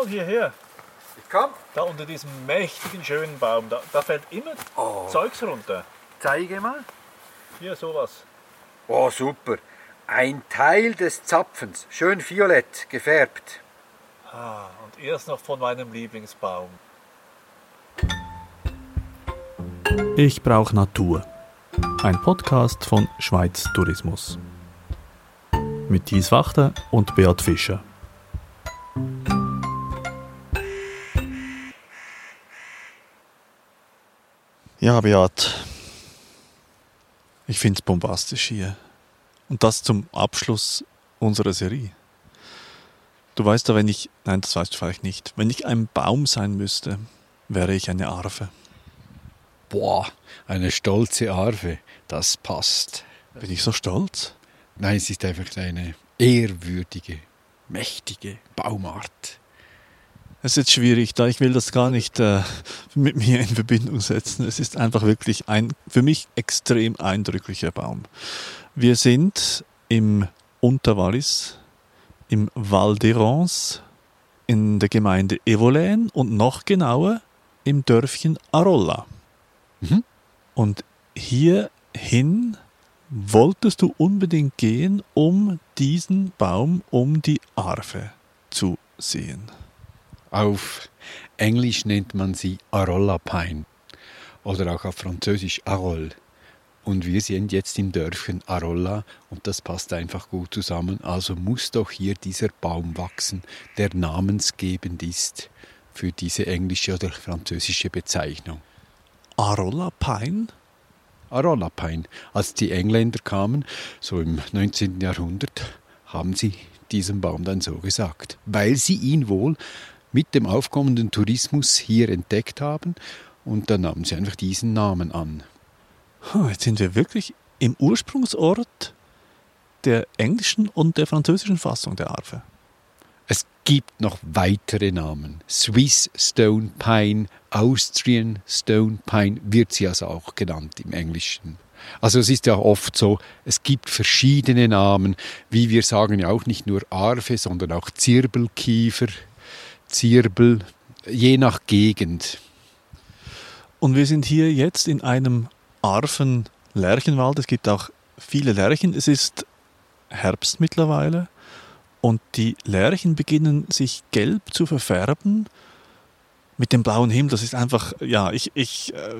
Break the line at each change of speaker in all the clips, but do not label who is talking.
Mal hierher.
ich komm.
Da unter diesem mächtigen, schönen Baum, da, da fällt immer
Oh.
Zeugs runter.
Zeige mal.
Hier, sowas.
Oh, super. Ein Teil des Zapfens, schön violett gefärbt.
Ah, und erst noch von meinem Lieblingsbaum.
Ich brauche Natur. Ein Podcast von Schweiz Tourismus. Mit Thies Wachter und Beat Fischer. Ja, Beat. Ich finde es bombastisch hier. Und das zum Abschluss unserer Serie. Du weißt ja, wenn ich, nein, das weißt du vielleicht nicht, wenn ich ein Baum sein müsste, wäre ich eine Arve.
Boah, eine stolze Arve, das passt.
Bin ich so stolz?
Nein, es ist einfach eine ehrwürdige, mächtige Baumart.
Es ist jetzt schwierig, da ich will das gar nicht äh, mit mir in Verbindung setzen. Es ist einfach wirklich ein für mich extrem eindrücklicher Baum. Wir sind im Unterwallis, im Val d'Erance, in der Gemeinde Evolène und noch genauer im Dörfchen Arolla.
Mhm.
Und hierhin wolltest du unbedingt gehen, um diesen Baum, um die Arve zu sehen.
Auf Englisch nennt man sie Arolla Pine oder auch auf Französisch Arol. Und wir sind jetzt im Dörfchen Arolla und das passt einfach gut zusammen. Also muss doch hier dieser Baum wachsen, der namensgebend ist für diese englische oder französische Bezeichnung.
Arolla Pine?
Arolla Pine. Als die Engländer kamen, so im 19. Jahrhundert, haben sie diesem Baum dann so gesagt, weil sie ihn wohl mit dem aufkommenden Tourismus hier entdeckt haben und dann nahmen sie einfach diesen Namen an.
Jetzt sind wir wirklich im Ursprungsort der englischen und der französischen Fassung der Arve.
Es gibt noch weitere Namen. Swiss Stone Pine, Austrian Stone Pine wird sie also auch genannt im Englischen. Also es ist ja oft so, es gibt verschiedene Namen, wie wir sagen ja auch nicht nur Arve, sondern auch Zirbelkiefer, Zirbel, je nach Gegend.
Und wir sind hier jetzt in einem Arven-Lärchenwald. Es gibt auch viele Lärchen. Es ist Herbst mittlerweile und die Lärchen beginnen sich gelb zu verfärben mit dem blauen Himmel. Das ist einfach, ja, ich, ich, äh,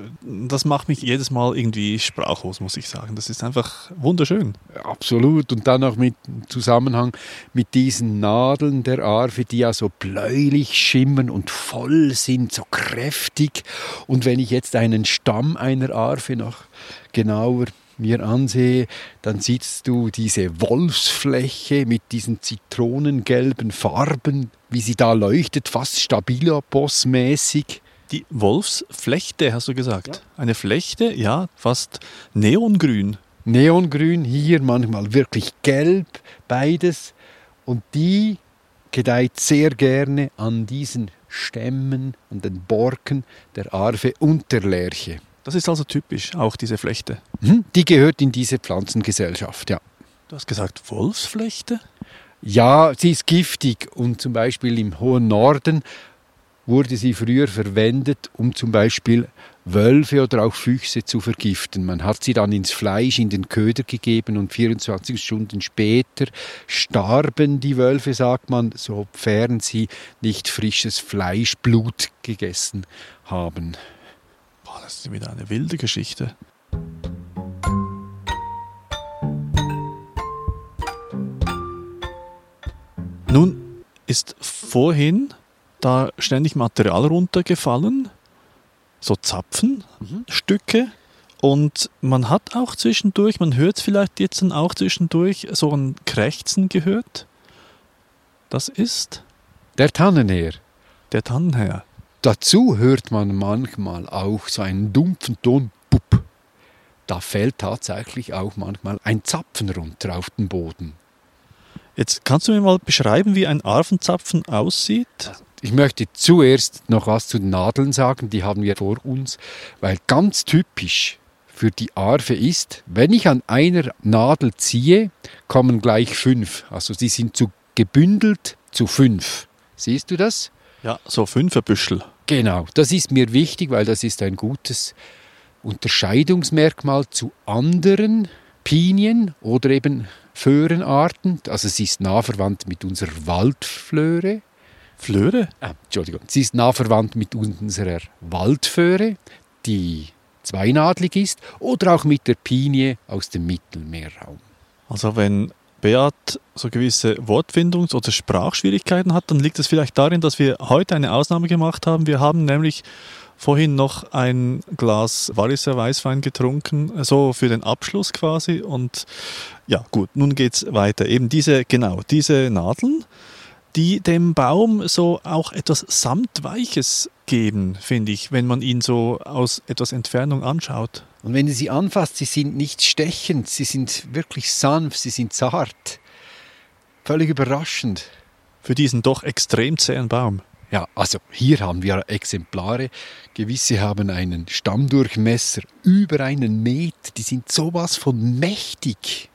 das macht mich jedes Mal irgendwie sprachlos, muss ich sagen. Das ist einfach wunderschön.
Absolut. Und dann auch mit Zusammenhang mit diesen Nadeln der Arve, die ja so bläulich schimmern und voll sind, so kräftig. Und wenn ich jetzt einen Stamm einer Arve noch genauer mir ansehe, dann siehst du diese Wolfsfläche mit diesen zitronengelben Farben, wie sie da leuchtet, fast Stabilabos-mäßig.
Die Wolfsflechte, hast du gesagt. Eine Flechte, ja, fast neongrün.
Neongrün, hier manchmal wirklich gelb, beides. Und die gedeiht sehr gerne an diesen Stämmen, an den Borken der Arve und der Lerche.
Das ist also typisch, auch diese Flechte.
Mhm, Die gehört in diese Pflanzengesellschaft, ja.
Du hast gesagt Wolfsflechte?
Ja, sie ist giftig und zum Beispiel im hohen Norden wurde sie früher verwendet, um zum Beispiel Wölfe oder auch Füchse zu vergiften. Man hat sie dann ins Fleisch, in den Köder gegeben und 24 Stunden später starben die Wölfe, sagt man, sofern sie nicht frisches Fleischblut gegessen haben.
Boah, das ist wieder eine wilde Geschichte. Nun ist vorhin da ständig Material runtergefallen, so Zapfen, Stücke. Und man hat auch zwischendurch, man hört es vielleicht jetzt dann auch zwischendurch, so ein Krächzen gehört. Das ist
Der Tannenheer.
der Tannenherr.
Dazu hört man manchmal auch so einen dumpfen Ton. Pup. Da fällt tatsächlich auch manchmal ein Zapfen runter auf den Boden.
Jetzt kannst du mir mal beschreiben, wie ein Arvenzapfen aussieht?
Ich möchte zuerst noch was zu den Nadeln sagen, die haben wir vor uns, weil ganz typisch für die Arve ist, wenn ich an einer Nadel ziehe, kommen gleich fünf. Also sie sind zu gebündelt zu fünf. Siehst du das?
Ja, so Fünferbüschel.
Genau, das ist mir wichtig, weil das ist ein gutes Unterscheidungsmerkmal zu anderen Pinien oder eben Föhrenarten. Also sie ist nah verwandt mit unserer Waldflöre.
Flöre?
Ah, Entschuldigung, sie ist nah verwandt mit unserer Waldföhre, die zweinadlig ist, oder auch mit der Pinie aus dem Mittelmeerraum.
Also wenn Beat so gewisse Wortfindungs- oder Sprachschwierigkeiten hat, dann liegt es vielleicht darin, dass wir heute eine Ausnahme gemacht haben. Wir haben nämlich vorhin noch ein Glas Walliser Weißwein getrunken, so für den Abschluss quasi. Und ja, gut, nun geht's weiter. Eben diese, genau, diese Nadeln, die dem Baum so auch etwas Samtweiches geben, finde ich, wenn man ihn so aus etwas Entfernung anschaut.
Und wenn du sie anfasst, sie sind nicht stechend, sie sind wirklich sanft, sie sind zart. Völlig überraschend.
Für diesen doch extrem zähen Baum.
Ja, also hier haben wir Exemplare. Gewisse haben einen Stammdurchmesser über einen Meter. Die sind sowas von mächtig.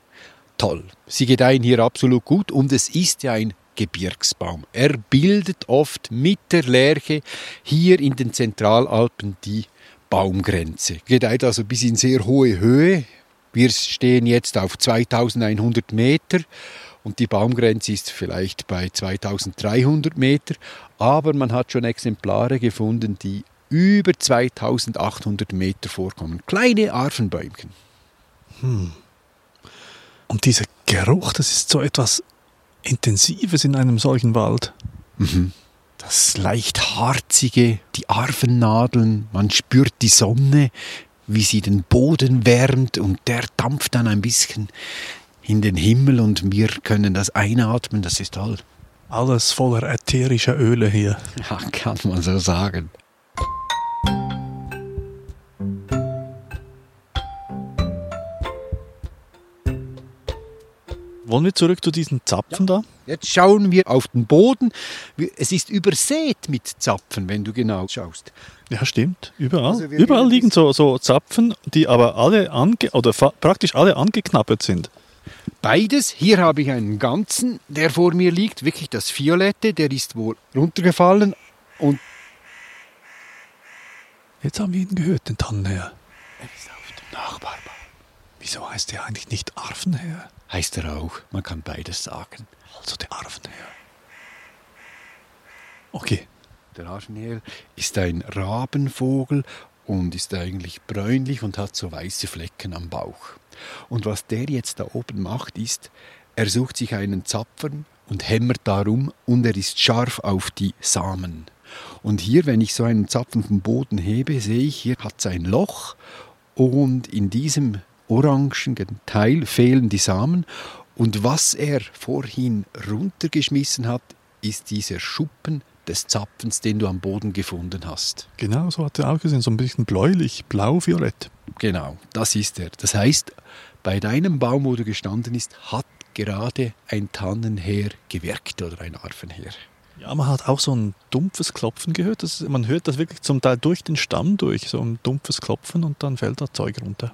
Toll. Sie gedeihen hier absolut gut und es ist ja ein Gebirgsbaum. Er bildet oft mit der Lerche hier in den Zentralalpen die Baumgrenze. Gedeiht also bis in sehr hohe Höhe. Wir stehen jetzt auf 2100 Meter und die Baumgrenze ist vielleicht bei 2300 Meter, aber man hat schon Exemplare gefunden, die über 2800 Meter vorkommen. Kleine Arfenbäumchen.
Und dieser Geruch, das ist so etwas Intensives in einem solchen Wald.
Das leicht harzige, die Arfennadeln, man spürt die Sonne, wie sie den Boden wärmt und der dampft dann ein bisschen in den Himmel und wir können das einatmen, das ist toll.
Alles voller ätherischer Öle hier.
Ja, kann man so sagen.
Wollen wir zurück zu diesen Zapfen da?
Jetzt schauen wir auf den Boden. Es ist übersät mit Zapfen, wenn du genau schaust.
Ja, stimmt. Überall.
Also
Überall liegen so, so Zapfen, die aber alle ange oder praktisch alle angeknabbert sind.
Beides. Hier habe ich einen ganzen, der vor mir liegt, wirklich das Violette, der ist wohl runtergefallen und
Jetzt haben wir ihn gehört, den Tannenherr. Er ist auf dem Nachbarbaum. Wieso heißt er eigentlich nicht Arfenherr?
heißt er auch. Man kann beides sagen.
Also der Arfenherr. Okay.
Der Arschenherr ist ein Rabenvogel und ist eigentlich bräunlich und hat so weiße Flecken am Bauch. Und was der jetzt da oben macht, ist, er sucht sich einen Zapfen und hämmert darum und er ist scharf auf die Samen. Und hier, wenn ich so einen Zapfen vom Boden hebe, sehe ich, hier hat es ein Loch und in diesem orangen Teil fehlen die Samen. Und was er vorhin runtergeschmissen hat, ist dieser Schuppen des Zapfens, den du am Boden gefunden hast.
Genau, so hat er auch gesehen. So ein bisschen bläulich, blau-violett.
Genau, das ist er. Das heißt, bei deinem Baum, wo du gestanden ist, hat gerade ein Tannenheer gewirkt oder ein Arfenheer.
Ja, man hat auch so ein dumpfes Klopfen gehört. Das, man hört das wirklich zum Teil durch den Stamm durch, so ein dumpfes Klopfen und dann fällt da Zeug runter.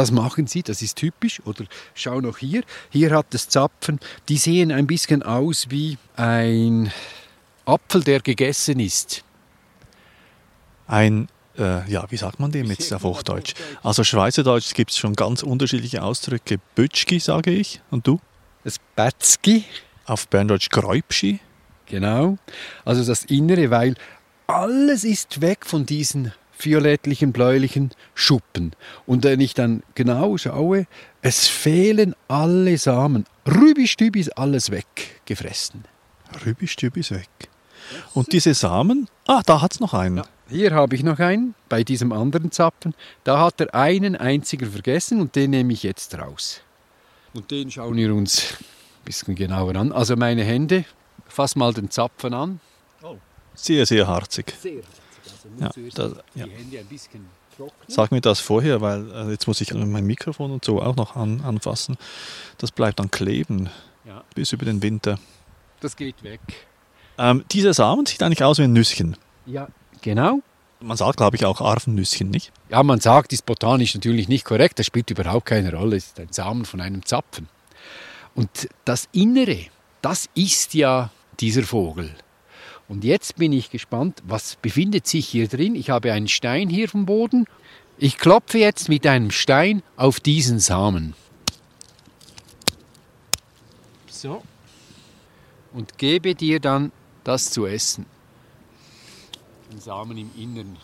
Das machen sie, das ist typisch. Oder schau noch hier, hier hat das Zapfen, die sehen ein bisschen aus wie ein Apfel, der gegessen ist.
Ein, äh, ja, wie sagt man dem jetzt auf Hochdeutsch? Also Schweizerdeutsch gibt es schon ganz unterschiedliche Ausdrücke. Bütschki, sage ich. Und du?
Das Batzki,
Auf Berndeutsch Gräubschi.
genau. Also das Innere, weil alles ist weg von diesen violettlichen, bläulichen Schuppen. Und wenn ich dann genau schaue, es fehlen alle Samen. Rübistübi ist alles weggefressen.
Rübistübi ist weg. Und diese Samen, ah, da hat es noch einen.
Hier habe ich noch einen, bei diesem anderen Zapfen. Da hat er einen einzigen vergessen und den nehme ich jetzt raus. Und den schauen wir uns ein bisschen genauer an. Also meine Hände, fass mal den Zapfen an.
Sehr, sehr harzig.
Sehr
Ja,
zuerst
das- ja. Sag mir das vorher, weil äh, jetzt muss ich mein Mikrofon und so auch noch an, anfassen. Das bleibt dann kleben
Ja.
bis über den Winter.
Das geht weg.
Ähm, dieser Samen sieht eigentlich aus wie ein Nüsschen.
Ja, genau.
Man sagt, glaube ich, auch Arfennüsschen, nicht?
Ja, man sagt, ist botanisch natürlich nicht korrekt, das spielt überhaupt keine Rolle, es ist ein Samen von einem Zapfen. Und das Innere, das ist ja dieser Vogel. Und jetzt bin ich gespannt, was befindet sich hier drin. Ich habe einen Stein hier vom Boden. Ich klopfe jetzt mit einem Stein auf diesen Samen. So. Und gebe dir dann das zu essen. Den Samen im Inneren.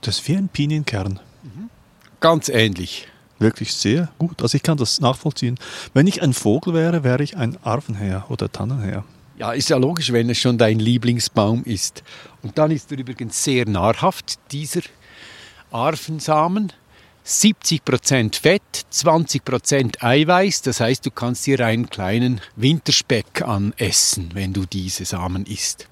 Das ist wie ein Pinienkern.
Ganz ähnlich.
Wirklich sehr gut. Also ich kann das nachvollziehen. Wenn ich ein Vogel wäre, wäre ich ein Arvenherr oder Tannenherr.
Ja, ist ja logisch, wenn es schon dein Lieblingsbaum ist. Und dann ist er übrigens sehr nahrhaft, dieser Arvensamen. 70% Fett, 20% Eiweiß. Das heißt, du kannst dir einen kleinen Winterspeck anessen, wenn du diese Samen isst.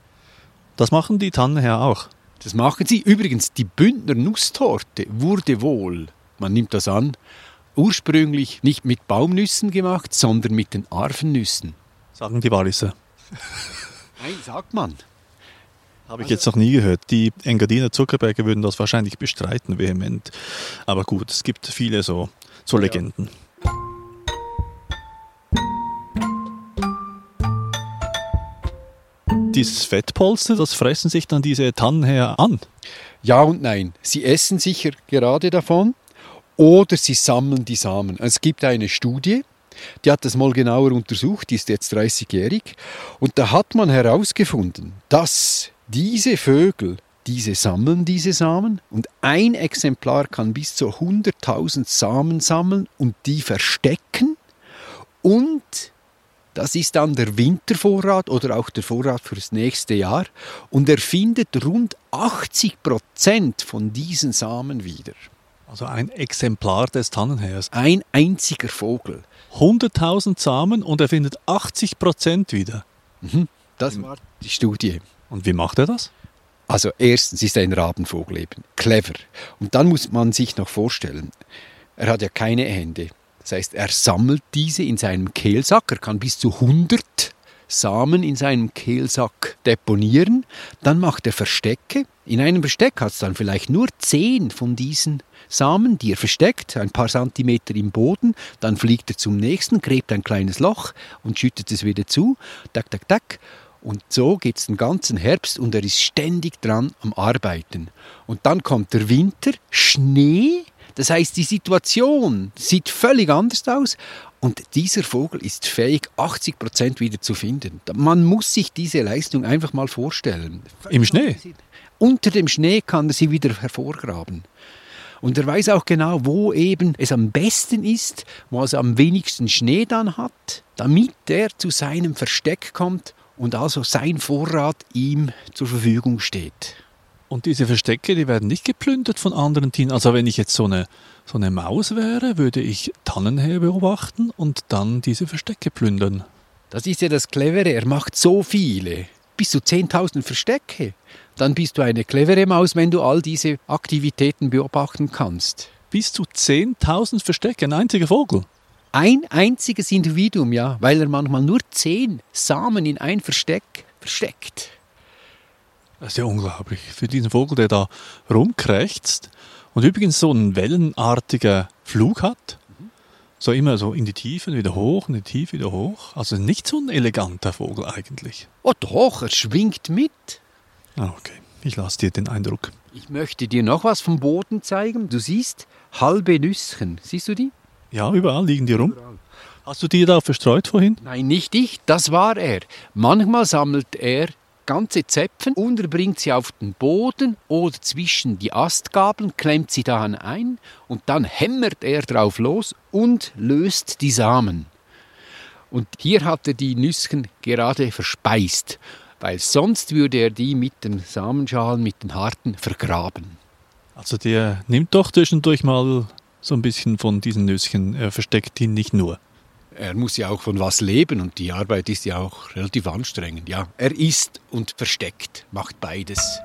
Das machen die Tannenherr auch.
Das machen sie. Übrigens, die Bündner Nusstorte wurde wohl, man nimmt das an, ursprünglich nicht mit Baumnüssen gemacht, sondern mit den Arvennüssen.
Sagen die Walliser.
Nein, sagt man.
Habe ich jetzt noch nie gehört. Die Engadiner Zuckerberge würden das wahrscheinlich bestreiten, vehement. Aber gut, es gibt viele so, so Legenden. Dieses Fettpolster, das fressen sich dann diese Tannenherr an.
Ja und nein. Sie essen sicher gerade davon oder sie sammeln die Samen. Es gibt eine Studie, die hat das mal genauer untersucht, die ist jetzt 30-jährig, und da hat man herausgefunden, dass diese Vögel, diese sammeln diese Samen und ein Exemplar kann bis zu 100.000 Samen sammeln und die verstecken und das ist dann der Wintervorrat oder auch der Vorrat fürs nächste Jahr. Und er findet rund 80 Prozent von diesen Samen wieder.
Also ein Exemplar des Tannenherrs.
Ein einziger Vogel.
100.000 Samen und er findet 80 Prozent wieder.
Das war die Studie.
Und wie macht er das?
Also erstens ist er ein Rabenvogel eben. Clever. Und dann muss man sich noch vorstellen, er hat ja keine Hände. Das heißt, er sammelt diese in seinem Kehlsack. Er kann bis zu 100 Samen in seinem Kehlsack deponieren. Dann macht er Verstecke. In einem Versteck hat es dann vielleicht nur 10 von diesen Samen, die er versteckt, ein paar Zentimeter im Boden. Dann fliegt er zum nächsten, gräbt ein kleines Loch und schüttet es wieder zu. Tak, tak, tak. Und so geht es den ganzen Herbst und er ist ständig dran am Arbeiten. Und dann kommt der Winter, Schnee, das heißt, die Situation sieht völlig anders aus und dieser Vogel ist fähig, 80 Prozent wieder zu finden. Man muss sich diese Leistung einfach mal vorstellen.
Im Schnee?
Unter dem Schnee kann er sie wieder hervorgraben. Und er weiß auch genau, wo eben es am besten ist, wo es am wenigsten Schnee dann hat, damit er zu seinem Versteck kommt und also sein Vorrat ihm zur Verfügung steht.
Und diese Verstecke, die werden nicht geplündert von anderen Tieren. Also wenn ich jetzt so eine, so eine Maus wäre, würde ich Tannenherr beobachten und dann diese Verstecke plündern.
Das ist ja das Clevere, er macht so viele. Bis zu 10.000 Verstecke. Dann bist du eine clevere Maus, wenn du all diese Aktivitäten beobachten kannst.
Bis zu 10.000 Verstecke, ein einziger Vogel.
Ein einziges Individuum, ja, weil er manchmal nur 10 Samen in ein Versteck versteckt.
Das ist ja unglaublich. Für diesen Vogel, der da rumkrächzt und übrigens so einen wellenartigen Flug hat. So immer so in die Tiefe, wieder hoch, in die Tiefe, wieder hoch. Also nicht so ein eleganter Vogel eigentlich.
Oh doch, er schwingt mit.
Ah, okay. Ich lasse dir den Eindruck.
Ich möchte dir noch was vom Boden zeigen. Du siehst halbe Nüsschen. Siehst du die?
Ja, überall liegen die rum. Hast du die da verstreut vorhin?
Nein, nicht ich, das war er. Manchmal sammelt er ganze Zäpfen und bringt sie auf den Boden oder zwischen die Astgabeln, klemmt sie daran ein und dann hämmert er drauf los und löst die Samen. Und hier hat er die Nüsschen gerade verspeist, weil sonst würde er die mit den Samenschalen, mit den harten, vergraben.
Also der nimmt doch zwischendurch mal so ein bisschen von diesen Nüsschen. Er versteckt die nicht nur.
Er muss ja auch von was leben und die Arbeit ist ja auch relativ anstrengend. Ja, er isst und versteckt, macht beides.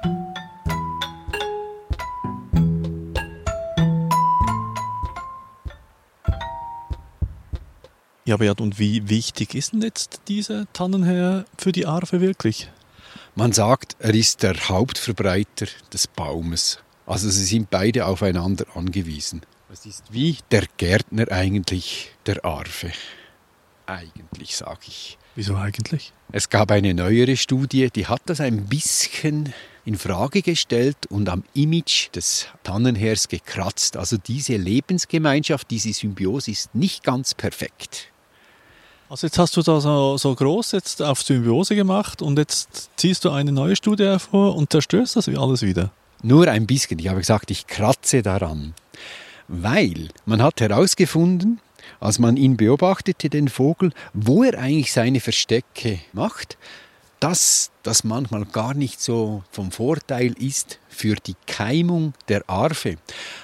Ja, Beat, und wie wichtig ist denn jetzt dieser Tannenherr für die Arve wirklich?
Man sagt, er ist der Hauptverbreiter des Baumes. Also sie sind beide aufeinander angewiesen. Es ist wie der Gärtner eigentlich der Arve. Eigentlich, sage ich.
Wieso eigentlich?
Es gab eine neuere Studie, die hat das ein bisschen in Frage gestellt und am Image des Tannenhers gekratzt. Also diese Lebensgemeinschaft, diese Symbiose ist nicht ganz perfekt.
Also jetzt hast du da so, so groß jetzt auf Symbiose gemacht und jetzt ziehst du eine neue Studie hervor und zerstörst das alles wieder.
Nur ein bisschen. Ich habe gesagt, ich kratze daran. Weil man hat herausgefunden, als man ihn beobachtete, den Vogel, wo er eigentlich seine Verstecke macht, dass das manchmal gar nicht so vom Vorteil ist für die Keimung der Arve.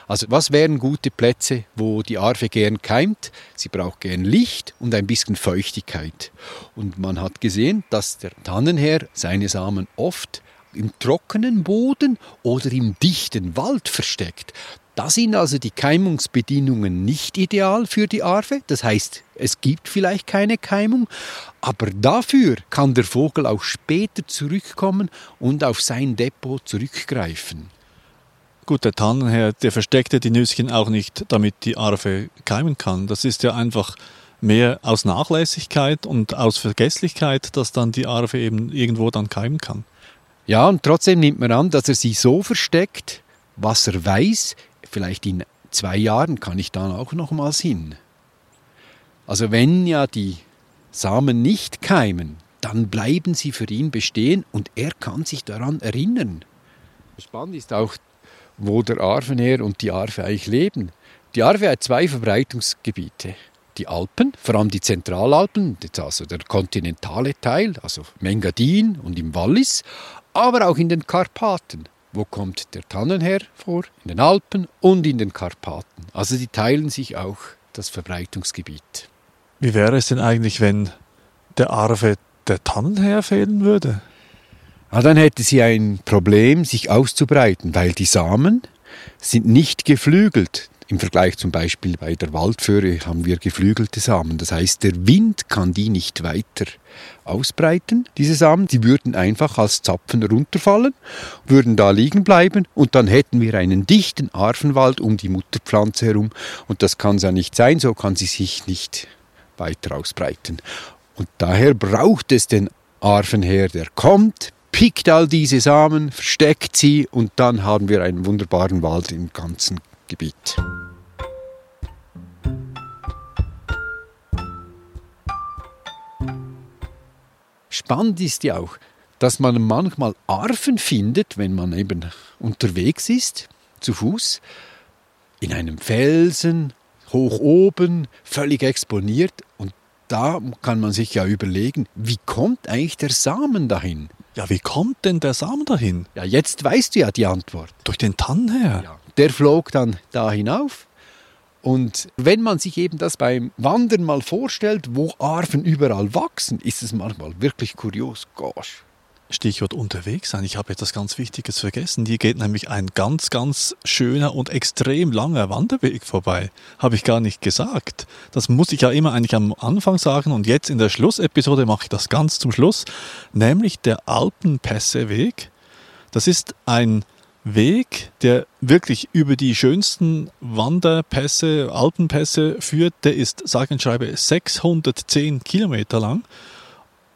Also was wären gute Plätze, wo die Arve gern keimt? Sie braucht gern Licht und ein bisschen Feuchtigkeit. Und man hat gesehen, dass der Tannenherr seine Samen oft im trockenen Boden oder im dichten Wald versteckt. Da sind also die Keimungsbedingungen nicht ideal für die Arve. Das heißt, es gibt vielleicht keine Keimung, aber dafür kann der Vogel auch später zurückkommen und auf sein Depot zurückgreifen.
Gut, der Tannenherr, der versteckte die Nüsschen auch nicht, damit die Arve keimen kann. Das ist ja einfach mehr aus Nachlässigkeit und aus Vergesslichkeit, dass dann die Arve eben irgendwo dann keimen kann.
Ja, und trotzdem nimmt man an, dass er sie so versteckt, was er weiß, vielleicht in zwei Jahren kann ich dann auch nochmals hin. Also wenn ja die Samen nicht keimen, dann bleiben sie für ihn bestehen und er kann sich daran erinnern. Spannend ist auch, wo der Arvenher und die Arve eigentlich leben. Die Arve hat zwei Verbreitungsgebiete. Die Alpen, vor allem die Zentralalpen, also der kontinentale Teil, also Mengadin und im Wallis, aber auch in den Karpaten. Wo kommt der Tannenherr vor? In den Alpen und in den Karpaten. Also die teilen sich auch das Verbreitungsgebiet.
Wie wäre es denn eigentlich, wenn der Arve der Tannenherr fehlen würde?
Ja, dann hätte sie ein Problem, sich auszubreiten, weil die Samen sind nicht geflügelt. Im Vergleich zum Beispiel bei der Waldföhre haben wir geflügelte Samen. Das heißt, der Wind kann die nicht weiter ausbreiten, diese Samen. Die würden einfach als Zapfen runterfallen, würden da liegen bleiben und dann hätten wir einen dichten Arvenwald um die Mutterpflanze herum. Und das kann es ja nicht sein, so kann sie sich nicht weiter ausbreiten. Und daher braucht es den Arvenherr, der kommt, pickt all diese Samen, versteckt sie und dann haben wir einen wunderbaren Wald im ganzen Gebiet. Spannend ist ja auch, dass man manchmal Arven findet, wenn man eben unterwegs ist, zu Fuß, in einem Felsen, hoch oben, völlig exponiert. Und da kann man sich ja überlegen, wie kommt eigentlich der Samen dahin?
Ja, wie kommt denn der Samen dahin?
Ja, jetzt weißt du ja die Antwort.
Durch den Tannenherr?
Ja. Der flog dann da hinauf. Und wenn man sich eben das beim Wandern mal vorstellt, wo Arven überall wachsen, ist es manchmal wirklich kurios. Gosh.
Stichwort unterwegs sein. Ich habe etwas ganz Wichtiges vergessen. Hier geht nämlich ein ganz, ganz schöner und extrem langer Wanderweg vorbei. Habe ich gar nicht gesagt. Das muss ich ja immer eigentlich am Anfang sagen und jetzt in der Schlussepisode mache ich das ganz zum Schluss. Nämlich der Alpenpässeweg. Das ist ein Weg, der wirklich über die schönsten Wanderpässe, Alpenpässe führt. Der ist, sage und schreibe, 610 Kilometer lang.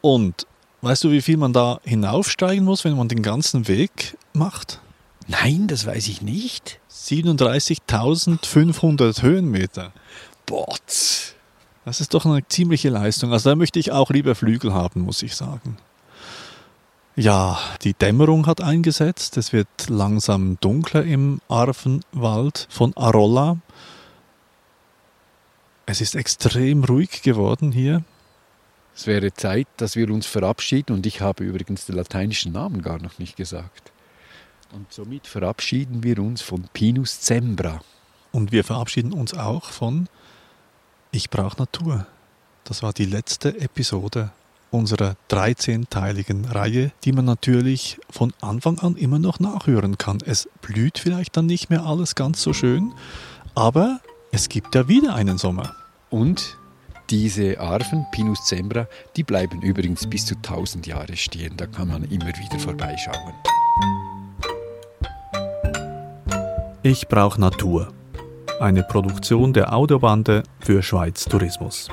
Und Weißt du, wie viel man da hinaufsteigen muss, wenn man den ganzen Weg macht?
Nein, das weiß ich nicht.
37.500 Höhenmeter.
Bots.
Das ist doch eine ziemliche Leistung. Also da möchte ich auch lieber Flügel haben, muss ich sagen. Ja, die Dämmerung hat eingesetzt. Es wird langsam dunkler im Arvenwald von Arolla. Es ist extrem ruhig geworden hier.
Es wäre Zeit, dass wir uns verabschieden und ich habe übrigens den lateinischen Namen gar noch nicht gesagt. Und somit verabschieden wir uns von Pinus Zembra.
Und wir verabschieden uns auch von Ich brauche Natur. Das war die letzte Episode unserer 13-teiligen Reihe, die man natürlich von Anfang an immer noch nachhören kann. Es blüht vielleicht dann nicht mehr alles ganz so schön, aber es gibt ja wieder einen Sommer.
Und diese Arven, Pinus cembra, die bleiben übrigens bis zu 1000 Jahre stehen. Da kann man immer wieder vorbeischauen.
Ich brauche Natur. eine Produktion der Audiobande für Schweiz Tourismus.